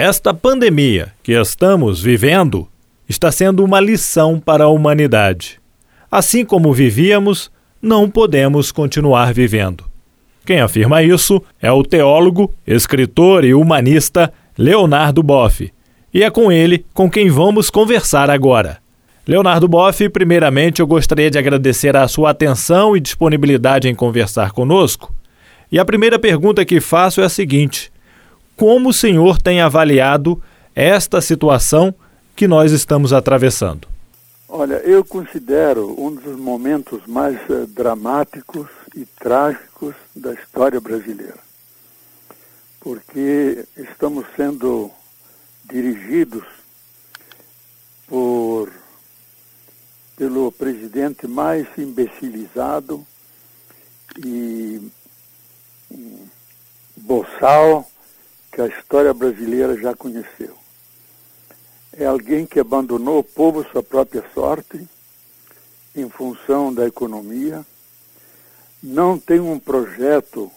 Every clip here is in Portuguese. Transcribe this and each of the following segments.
Esta pandemia que estamos vivendo está sendo uma lição para a humanidade. Assim como vivíamos, não podemos continuar vivendo. Quem afirma isso é o teólogo, escritor e humanista Leonardo Boff. E é com ele com quem vamos conversar agora. Leonardo Boff, primeiramente eu gostaria de agradecer a sua atenção e disponibilidade em conversar conosco. E a primeira pergunta que faço é a seguinte: Como o senhor tem avaliado esta situação que nós estamos atravessando? Olha, eu considero um dos momentos mais uh, dramáticos e trágicos da história brasileira, porque estamos sendo dirigidos por pelo presidente mais imbecilizado e boçal que a história brasileira já conheceu. É alguém que abandonou o povo sua própria sorte em função da economia, não tem um projeto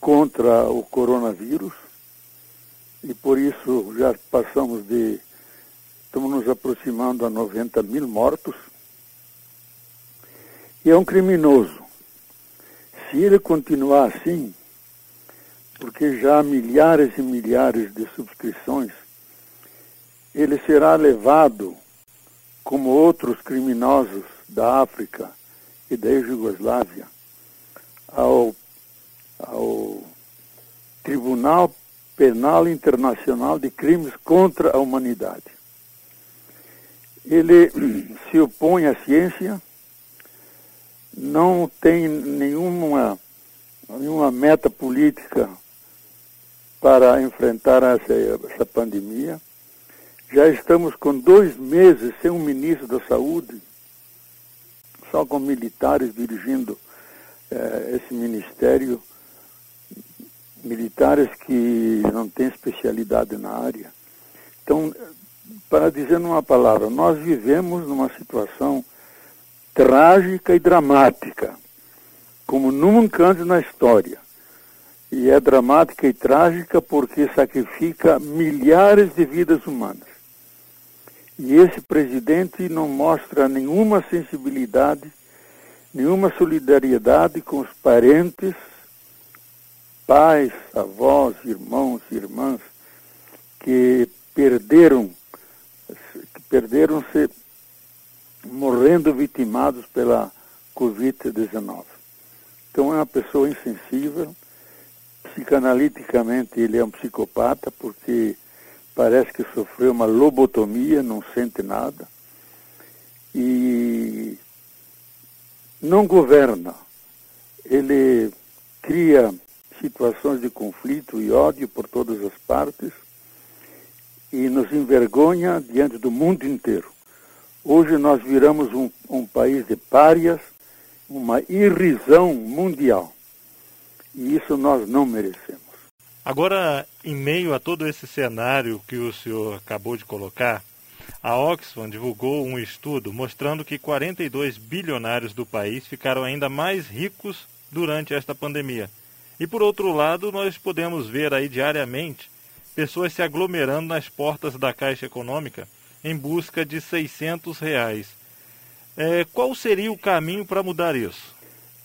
contra o coronavírus e por isso já passamos de Estamos nos aproximando a 90 mil mortos. E é um criminoso. Se ele continuar assim, porque já há milhares e milhares de subscrições, ele será levado, como outros criminosos da África e da Jugoslávia, ao, ao Tribunal Penal Internacional de Crimes contra a Humanidade. Ele se opõe à ciência, não tem nenhuma, nenhuma meta política para enfrentar essa, essa pandemia. Já estamos com dois meses sem um ministro da saúde, só com militares dirigindo eh, esse ministério, militares que não têm especialidade na área. Então, para dizer numa palavra, nós vivemos numa situação trágica e dramática, como nunca antes na história. E é dramática e trágica porque sacrifica milhares de vidas humanas. E esse presidente não mostra nenhuma sensibilidade, nenhuma solidariedade com os parentes, pais, avós, irmãos, irmãs, que perderam perderam-se morrendo vitimados pela Covid-19. Então é uma pessoa insensível, psicanaliticamente ele é um psicopata porque parece que sofreu uma lobotomia, não sente nada e não governa. Ele cria situações de conflito e ódio por todas as partes e nos envergonha diante do mundo inteiro. Hoje nós viramos um, um país de párias, uma irrisão mundial. E isso nós não merecemos. Agora, em meio a todo esse cenário que o senhor acabou de colocar, a Oxfam divulgou um estudo mostrando que 42 bilionários do país ficaram ainda mais ricos durante esta pandemia. E por outro lado, nós podemos ver aí diariamente pessoas se aglomerando nas portas da Caixa Econômica em busca de 600 reais. É, qual seria o caminho para mudar isso?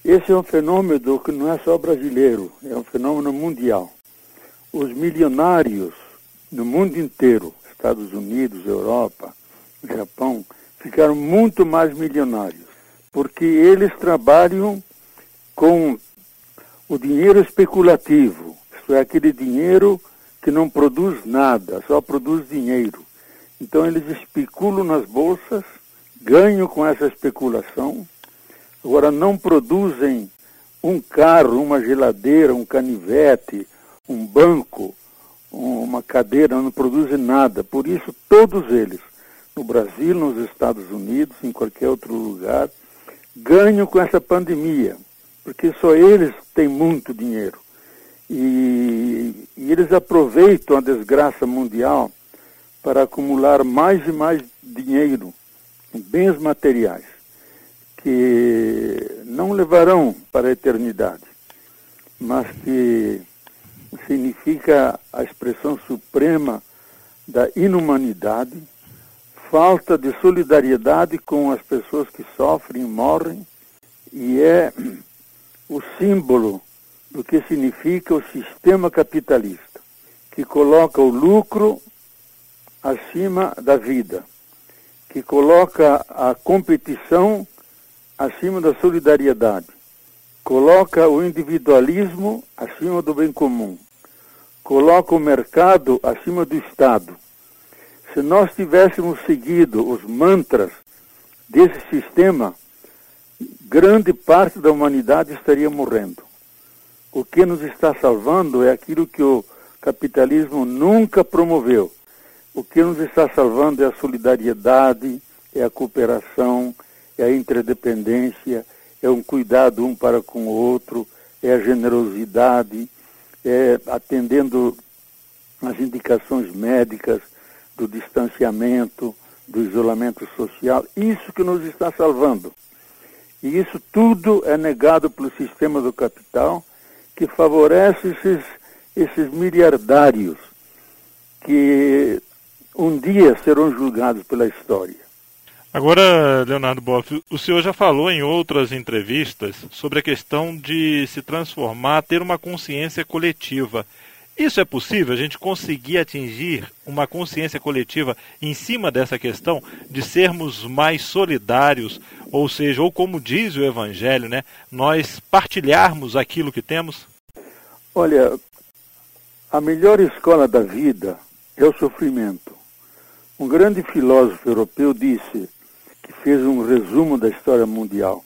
Esse é um fenômeno que não é só brasileiro, é um fenômeno mundial. Os milionários no mundo inteiro, Estados Unidos, Europa, Japão, ficaram muito mais milionários, porque eles trabalham com o dinheiro especulativo, isto é, aquele dinheiro que não produz nada, só produz dinheiro. Então eles especulam nas bolsas, ganham com essa especulação, agora não produzem um carro, uma geladeira, um canivete, um banco, uma cadeira, não produzem nada. Por isso, todos eles, no Brasil, nos Estados Unidos, em qualquer outro lugar, ganham com essa pandemia, porque só eles têm muito dinheiro. E, e eles aproveitam a desgraça mundial para acumular mais e mais dinheiro, bens materiais, que não levarão para a eternidade, mas que significa a expressão suprema da inumanidade, falta de solidariedade com as pessoas que sofrem e morrem, e é o símbolo do que significa o sistema capitalista, que coloca o lucro acima da vida, que coloca a competição acima da solidariedade, coloca o individualismo acima do bem comum, coloca o mercado acima do Estado. Se nós tivéssemos seguido os mantras desse sistema, grande parte da humanidade estaria morrendo. O que nos está salvando é aquilo que o capitalismo nunca promoveu. O que nos está salvando é a solidariedade, é a cooperação, é a interdependência, é um cuidado um para com o outro, é a generosidade, é atendendo as indicações médicas do distanciamento, do isolamento social. Isso que nos está salvando. E isso tudo é negado pelo sistema do capital, que favorece esses, esses miliardários que um dia serão julgados pela história. Agora, Leonardo Boff, o senhor já falou em outras entrevistas sobre a questão de se transformar, ter uma consciência coletiva. Isso é possível? A gente conseguir atingir uma consciência coletiva em cima dessa questão de sermos mais solidários, ou seja, ou como diz o Evangelho, né, nós partilharmos aquilo que temos? Olha, a melhor escola da vida é o sofrimento. Um grande filósofo europeu disse fez um resumo da história mundial.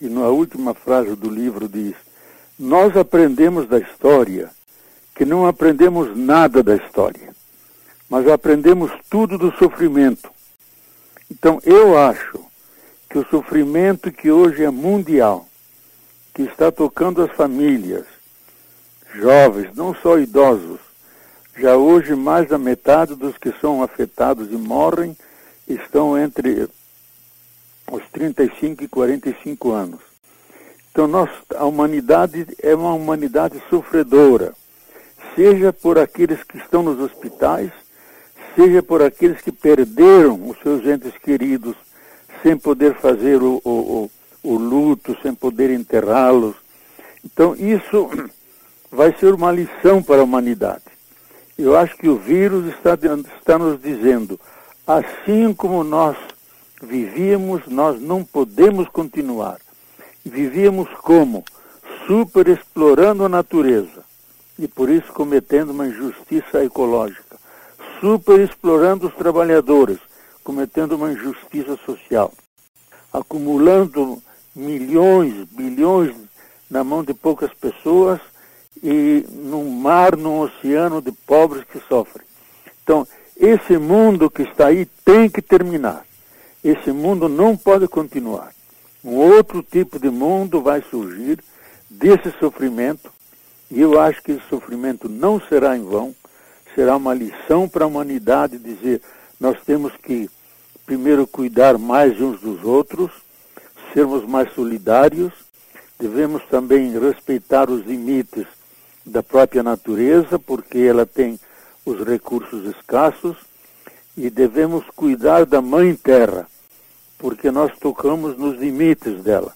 E na última frase do livro diz: Nós aprendemos da história que não aprendemos nada da história, mas aprendemos tudo do sofrimento. Então eu acho que o sofrimento que hoje é mundial, que está tocando as famílias, jovens, não só idosos, já hoje mais da metade dos que são afetados e morrem estão entre os 35 e 45 anos. Então, nós, a humanidade é uma humanidade sofredora, seja por aqueles que estão nos hospitais, seja por aqueles que perderam os seus entes queridos sem poder fazer o, o, o, o luto, sem poder enterrá-los. Então, isso vai ser uma lição para a humanidade. Eu acho que o vírus está, está nos dizendo, assim como nós vivíamos, nós não podemos continuar. Vivíamos como? Super explorando a natureza e por isso cometendo uma injustiça ecológica. Super explorando os trabalhadores, cometendo uma injustiça social. Acumulando milhões, bilhões na mão de poucas pessoas e num mar, num oceano de pobres que sofrem. Então, esse mundo que está aí tem que terminar. Esse mundo não pode continuar. Um outro tipo de mundo vai surgir desse sofrimento, e eu acho que esse sofrimento não será em vão, será uma lição para a humanidade dizer nós temos que primeiro cuidar mais uns dos outros, sermos mais solidários, devemos também respeitar os limites da própria natureza, porque ela tem os recursos escassos, e devemos cuidar da Mãe Terra, porque nós tocamos nos limites dela.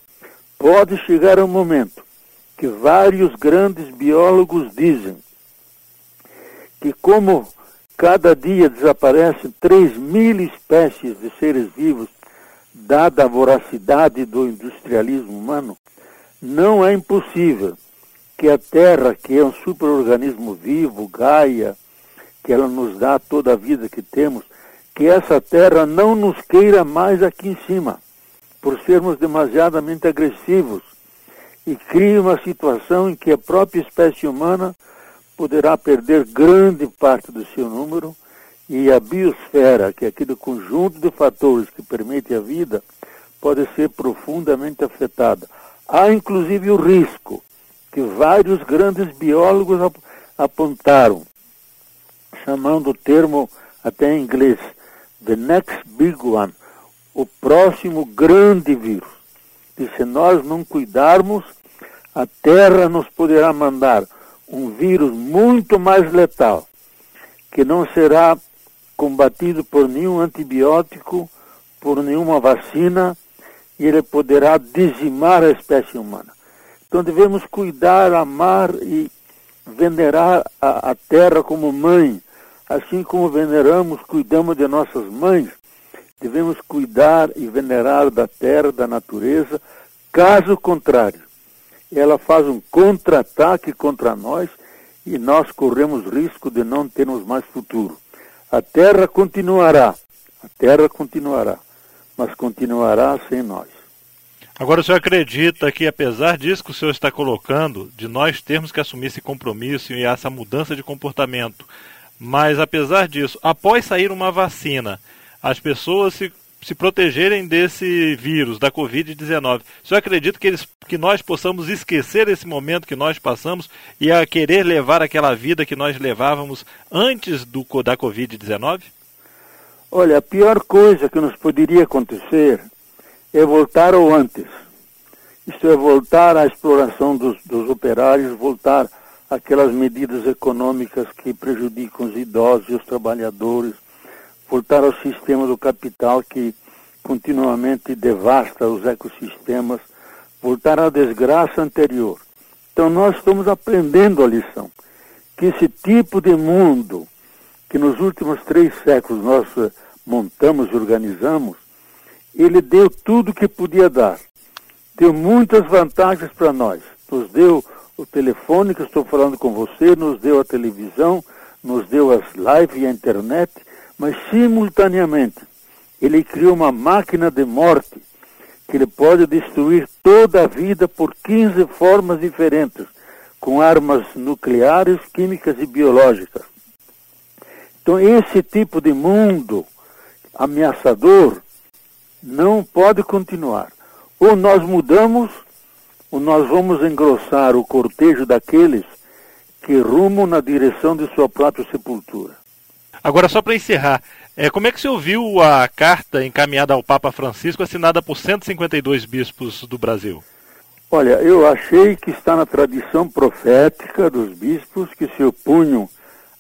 Pode chegar um momento que vários grandes biólogos dizem que como cada dia desaparecem 3 mil espécies de seres vivos, dada a voracidade do industrialismo humano, não é impossível que a Terra, que é um superorganismo vivo, Gaia, que ela nos dá toda a vida que temos, que essa terra não nos queira mais aqui em cima, por sermos demasiadamente agressivos, e crie uma situação em que a própria espécie humana poderá perder grande parte do seu número e a biosfera, que é aquele conjunto de fatores que permite a vida, pode ser profundamente afetada. Há inclusive o risco que vários grandes biólogos apontaram chamando o termo até em inglês, the next big one, o próximo grande vírus. E se nós não cuidarmos, a Terra nos poderá mandar um vírus muito mais letal, que não será combatido por nenhum antibiótico, por nenhuma vacina, e ele poderá dizimar a espécie humana. Então devemos cuidar, amar e venerar a, a terra como mãe, assim como veneramos, cuidamos de nossas mães, devemos cuidar e venerar da terra, da natureza, caso contrário, ela faz um contra-ataque contra nós e nós corremos risco de não termos mais futuro. A terra continuará, a terra continuará, mas continuará sem nós. Agora, o senhor acredita que, apesar disso que o senhor está colocando, de nós termos que assumir esse compromisso e essa mudança de comportamento, mas apesar disso, após sair uma vacina, as pessoas se, se protegerem desse vírus, da Covid-19, o senhor acredita que, eles, que nós possamos esquecer esse momento que nós passamos e a querer levar aquela vida que nós levávamos antes do, da Covid-19? Olha, a pior coisa que nos poderia acontecer é voltar ao antes. Isto é, voltar à exploração dos, dos operários, voltar àquelas medidas econômicas que prejudicam os idosos e os trabalhadores, voltar ao sistema do capital que continuamente devasta os ecossistemas, voltar à desgraça anterior. Então nós estamos aprendendo a lição, que esse tipo de mundo que nos últimos três séculos nós eh, montamos e organizamos, ele deu tudo o que podia dar. Deu muitas vantagens para nós. Nos deu o telefone que estou falando com você, nos deu a televisão, nos deu as lives e a internet, mas simultaneamente ele criou uma máquina de morte que ele pode destruir toda a vida por 15 formas diferentes, com armas nucleares, químicas e biológicas. Então esse tipo de mundo ameaçador não pode continuar. Ou nós mudamos, nós vamos engrossar o cortejo daqueles que rumam na direção de sua própria sepultura. Agora, só para encerrar, é, como é que você ouviu a carta encaminhada ao Papa Francisco, assinada por 152 bispos do Brasil? Olha, eu achei que está na tradição profética dos bispos que se opunham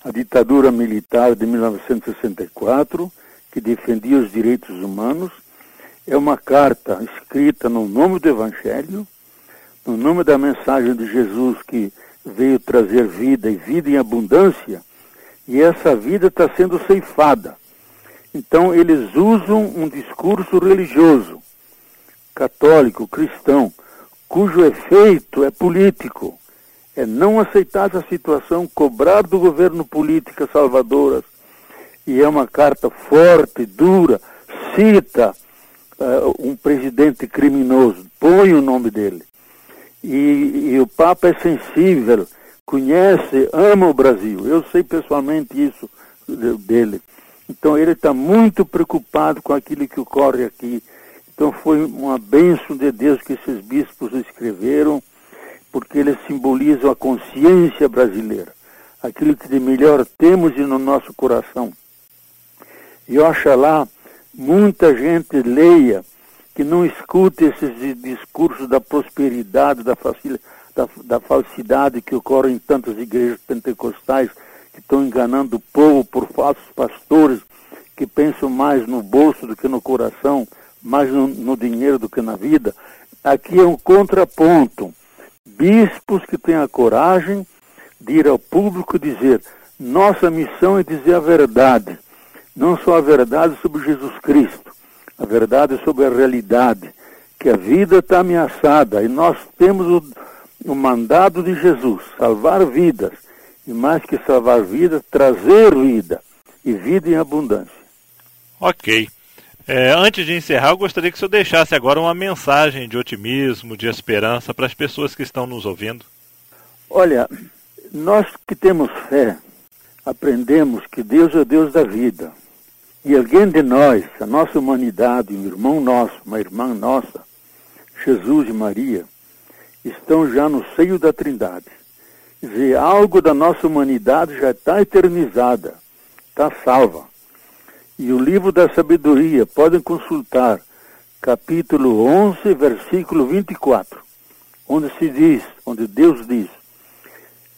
à ditadura militar de 1964, que defendia os direitos humanos é uma carta escrita no nome do Evangelho, no nome da mensagem de Jesus que veio trazer vida e vida em abundância, e essa vida está sendo ceifada. Então eles usam um discurso religioso, católico, cristão, cujo efeito é político. É não aceitar essa situação, cobrar do governo políticas salvadoras. E é uma carta forte, dura, cita uh, um presidente criminoso, põe o nome dele. E, e o Papa é sensível, conhece, ama o Brasil. Eu sei pessoalmente isso dele. Então ele está muito preocupado com aquilo que ocorre aqui. Então foi uma bênção de Deus que esses bispos escreveram, porque eles simbolizam a consciência brasileira, aquilo que de melhor temos no nosso coração. E oxalá muita gente leia, que não escute esses discursos da prosperidade, da, da, da falsidade que ocorre em tantas igrejas pentecostais que estão enganando o povo por falsos pastores que pensam mais no bolso do que no coração, mais no, no dinheiro do que na vida. Aqui é um contraponto. Bispos que têm a coragem de ir ao público dizer: nossa missão é dizer a verdade não só a verdade sobre Jesus Cristo, a verdade sobre a realidade, que a vida está ameaçada e nós temos o, o mandado de Jesus, salvar vidas, e mais que salvar vidas, trazer vida, e vida em abundância. Ok. É, antes de encerrar, eu gostaria que o senhor deixasse agora uma mensagem de otimismo, de esperança para as pessoas que estão nos ouvindo. Olha, nós que temos fé, aprendemos que Deus é o Deus da vida. E alguém de nós, a nossa humanidade, um irmão nosso, uma irmã nossa, Jesus e Maria, estão já no seio da Trindade. Quer dizer, algo da nossa humanidade já está eternizada, está salva. E o livro da sabedoria, podem consultar, capítulo 11, versículo 24, onde se diz, onde Deus diz,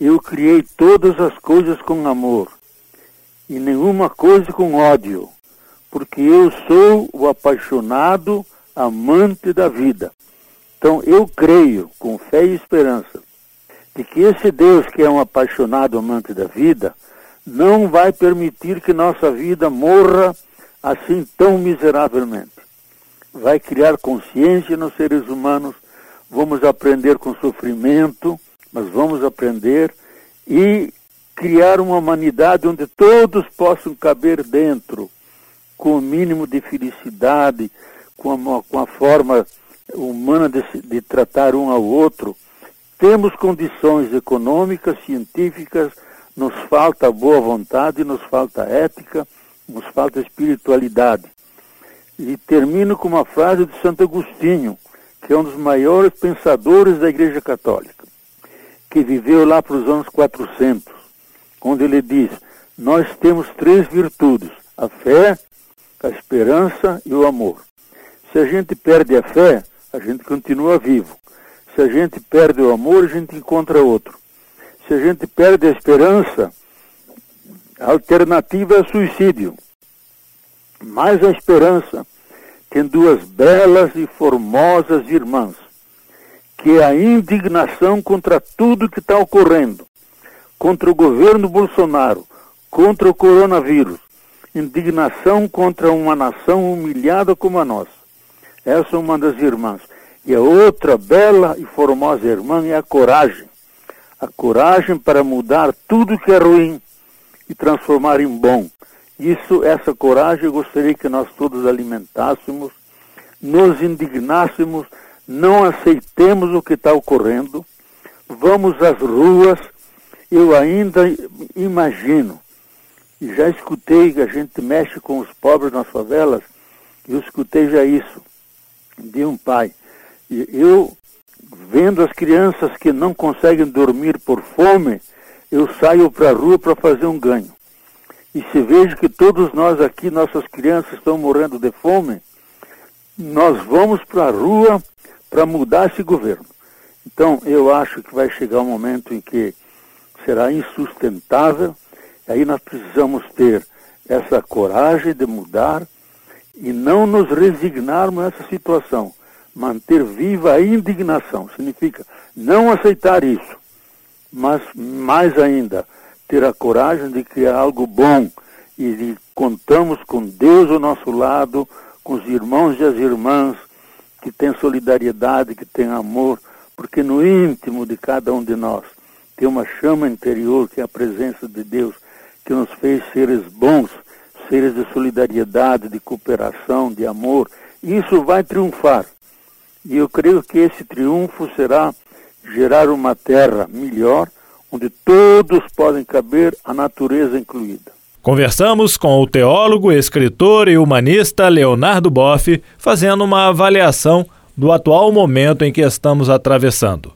Eu criei todas as coisas com amor e nenhuma coisa com ódio, porque eu sou o apaixonado amante da vida. Então eu creio, com fé e esperança, de que esse Deus que é um apaixonado amante da vida, não vai permitir que nossa vida morra assim tão miseravelmente. Vai criar consciência nos seres humanos, vamos aprender com sofrimento, mas vamos aprender e criar uma humanidade onde todos possam caber dentro, com o mínimo de felicidade, com a, com a forma humana de, de tratar um ao outro. Temos condições econômicas, científicas, nos falta boa vontade, nos falta ética, nos falta espiritualidade. E termino com uma frase de Santo Agostinho, que é um dos maiores pensadores da Igreja Católica, que viveu lá para os anos 400, onde ele diz: Nós temos três virtudes: a fé, a esperança e o amor. Se a gente perde a fé, a gente continua vivo. Se a gente perde o amor, a gente encontra outro. Se a gente perde a esperança, a alternativa é suicídio. Mas a esperança tem duas belas e formosas irmãs, que é a indignação contra tudo que está ocorrendo, contra o governo Bolsonaro, contra o coronavírus, indignação contra uma nação humilhada como a nossa. Essa é uma das irmãs. E a outra bela e formosa irmã é a coragem. A coragem para mudar tudo que é ruim e transformar em bom. Isso, essa coragem, eu gostaria que nós todos alimentássemos, nos indignássemos, não aceitemos o que está ocorrendo, vamos às ruas. Eu ainda imagino, e já escutei que a gente mexe com os pobres nas favelas, eu escutei já isso de um pai. E eu, vendo as crianças que não conseguem dormir por fome, eu saio para a rua para fazer um ganho. E se vejo que todos nós aqui, nossas crianças estão morrendo de fome, nós vamos para a rua para mudar esse governo. Então, eu acho que vai chegar um momento em que será insustentável, aí nós precisamos ter essa coragem de mudar e não nos resignarmos a essa situação. Manter viva a indignação significa não aceitar isso, mas mais ainda, ter a coragem de criar algo bom e de, contamos com Deus ao nosso lado, com os irmãos e as irmãs que têm solidariedade, que têm amor, porque no íntimo de cada um de nós tem uma chama interior que é a presença de Deus que nos fez seres bons seres de solidariedade, de cooperação, de amor, isso vai triunfar. E eu creio que esse triunfo será gerar uma terra melhor, onde todos podem caber, a natureza incluída. Conversamos com o teólogo, escritor e humanista Leonardo Boff, fazendo uma avaliação do atual momento em que estamos atravessando.